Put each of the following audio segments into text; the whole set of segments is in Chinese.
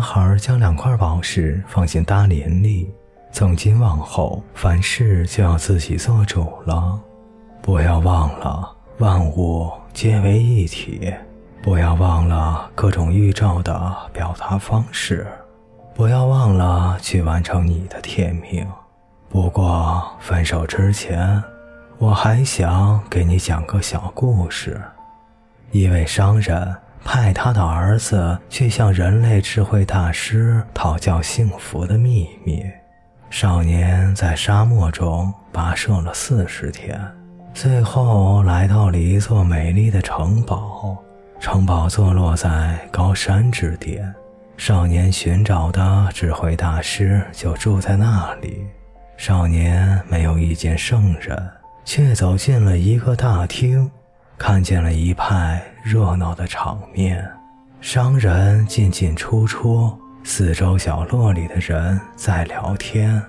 男孩将两块宝石放进大林里。从今往后，凡事就要自己做主了。不要忘了，万物皆为一体。不要忘了各种预兆的表达方式。不要忘了去完成你的天命。不过，分手之前，我还想给你讲个小故事。一位商人派他的儿子去向人类智慧大师讨教幸福的秘密。少年在沙漠中跋涉了四十天，最后来到了一座美丽的城堡。城堡坐落在高山之巅，少年寻找的智慧大师就住在那里。少年没有遇见圣人，却走进了一个大厅，看见了一派热闹的场面，商人进进出出。四周角落里的人在聊天，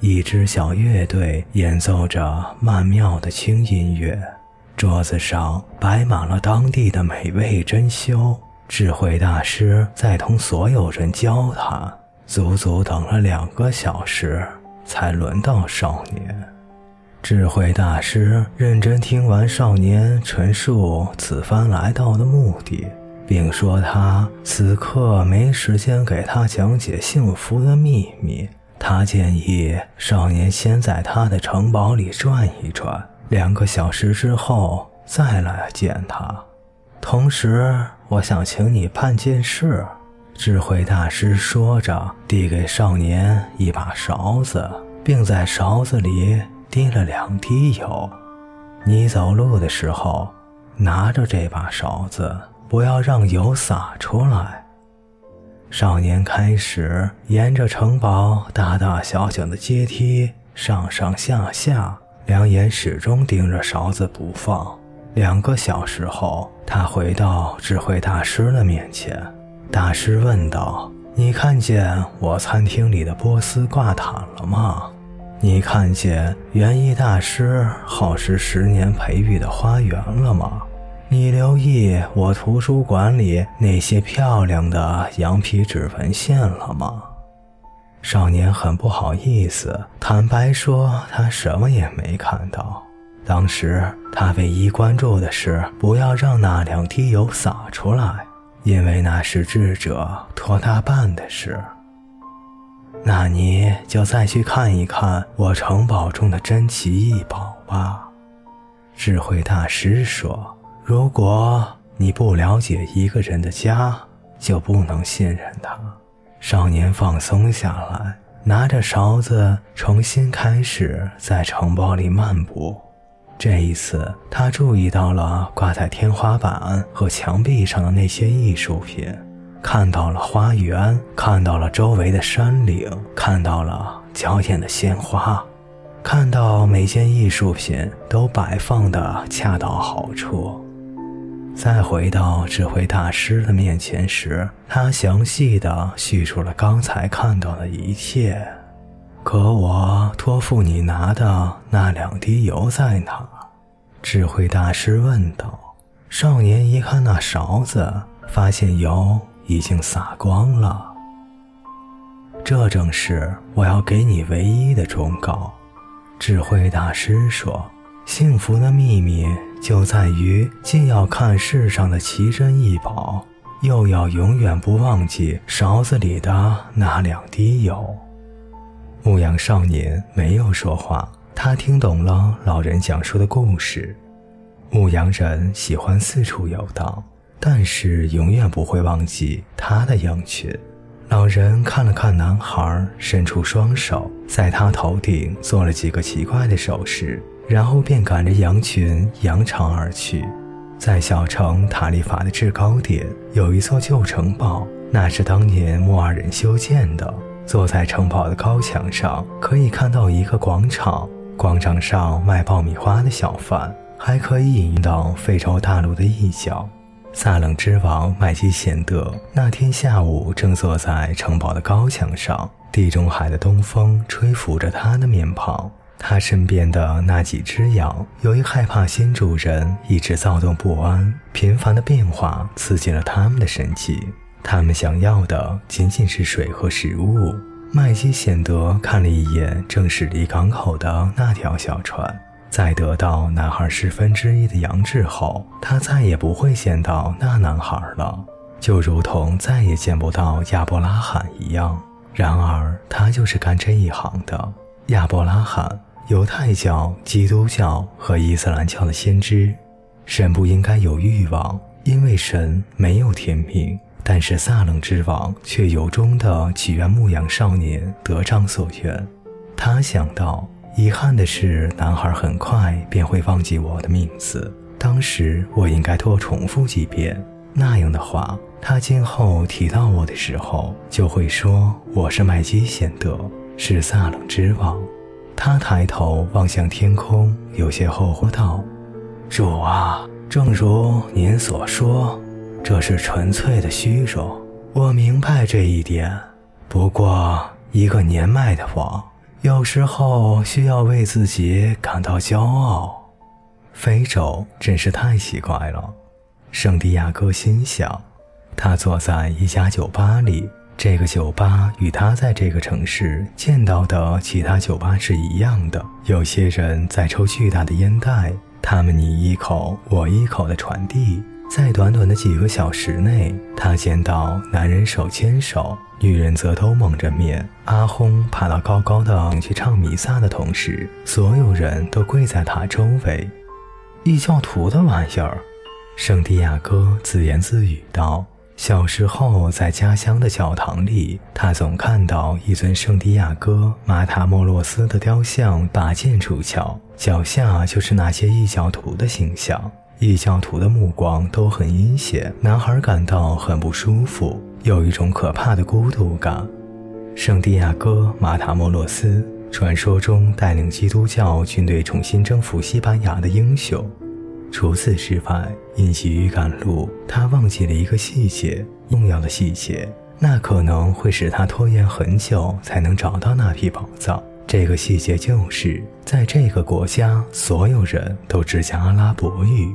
一支小乐队演奏着曼妙的轻音乐，桌子上摆满了当地的美味珍馐。智慧大师在同所有人交谈，足足等了两个小时，才轮到少年。智慧大师认真听完少年陈述此番来到的目的。并说他此刻没时间给他讲解幸福的秘密。他建议少年先在他的城堡里转一转，两个小时之后再来见他。同时，我想请你办件事。智慧大师说着，递给少年一把勺子，并在勺子里滴了两滴油。你走路的时候，拿着这把勺子。不要让油洒出来。少年开始沿着城堡大大小小的阶梯上上下下，两眼始终盯着勺子不放。两个小时后，他回到智慧大师的面前。大师问道：“你看见我餐厅里的波斯挂毯了吗？你看见园艺大师耗时十年培育的花园了吗？”你留意我图书馆里那些漂亮的羊皮纸纹线了吗？少年很不好意思，坦白说他什么也没看到。当时他唯一关注的是不要让那两滴油洒出来，因为那是智者托他办的事。那你就再去看一看我城堡中的珍奇异宝吧。”智慧大师说。如果你不了解一个人的家，就不能信任他。少年放松下来，拿着勺子重新开始在城堡里漫步。这一次，他注意到了挂在天花板和墙壁上的那些艺术品，看到了花园，看到了周围的山岭，看到了娇艳的鲜花，看到每件艺术品都摆放的恰到好处。再回到智慧大师的面前时，他详细的叙述了刚才看到的一切。可我托付你拿的那两滴油在哪？智慧大师问道。少年一看那勺子，发现油已经洒光了。这正是我要给你唯一的忠告。智慧大师说：“幸福的秘密。”就在于既要看世上的奇珍异宝，又要永远不忘记勺子里的那两滴油。牧羊少年没有说话，他听懂了老人讲述的故事。牧羊人喜欢四处游荡，但是永远不会忘记他的羊群。老人看了看男孩，伸出双手，在他头顶做了几个奇怪的手势。然后便赶着羊群扬长而去。在小城塔利法的制高点，有一座旧城堡，那是当年莫尔人修建的。坐在城堡的高墙上，可以看到一个广场，广场上卖爆米花的小贩，还可以引到非洲大陆的一角。萨冷之王麦基贤德那天下午正坐在城堡的高墙上，地中海的东风吹拂着他的面庞。他身边的那几只羊，由于害怕新主人一直躁动不安，频繁的变化刺激了他们的神经。他们想要的仅仅是水和食物。麦基显德看了一眼正驶离港口的那条小船，在得到男孩十分之一的羊脂后，他再也不会见到那男孩了，就如同再也见不到亚伯拉罕一样。然而，他就是干这一行的。亚伯拉罕，犹太教、基督教和伊斯兰教的先知。神不应该有欲望，因为神没有天命。但是撒冷之王却由衷地祈愿牧羊少年得偿所愿。他想到，遗憾的是，男孩很快便会忘记我的名字。当时我应该多重复几遍，那样的话，他今后提到我的时候，就会说我是麦基显德，是撒冷之王。他抬头望向天空，有些后悔道：“主啊，正如您所说。”这是纯粹的虚荣，我明白这一点。不过，一个年迈的王，有时候需要为自己感到骄傲。非洲真是太奇怪了，圣地亚哥心想。他坐在一家酒吧里，这个酒吧与他在这个城市见到的其他酒吧是一样的。有些人在抽巨大的烟袋，他们你一口我一口的传递。在短短的几个小时内，他见到男人手牵手，女人则都蒙着面。阿轰爬到高高的去唱弥撒的同时，所有人都跪在他周围。异教徒的玩意儿，圣地亚哥自言自语道：“小时候在家乡的教堂里，他总看到一尊圣地亚哥马塔莫洛斯的雕像拔剑出鞘，脚下就是那些异教徒的形象。”异教徒的目光都很阴险，男孩感到很不舒服，有一种可怕的孤独感。圣地亚哥·马塔莫洛斯，传说中带领基督教军队重新征服西班牙的英雄。除此之外，因急于赶路，他忘记了一个细节，重要的细节，那可能会使他拖延很久才能找到那批宝藏。这个细节就是，在这个国家，所有人都只讲阿拉伯语。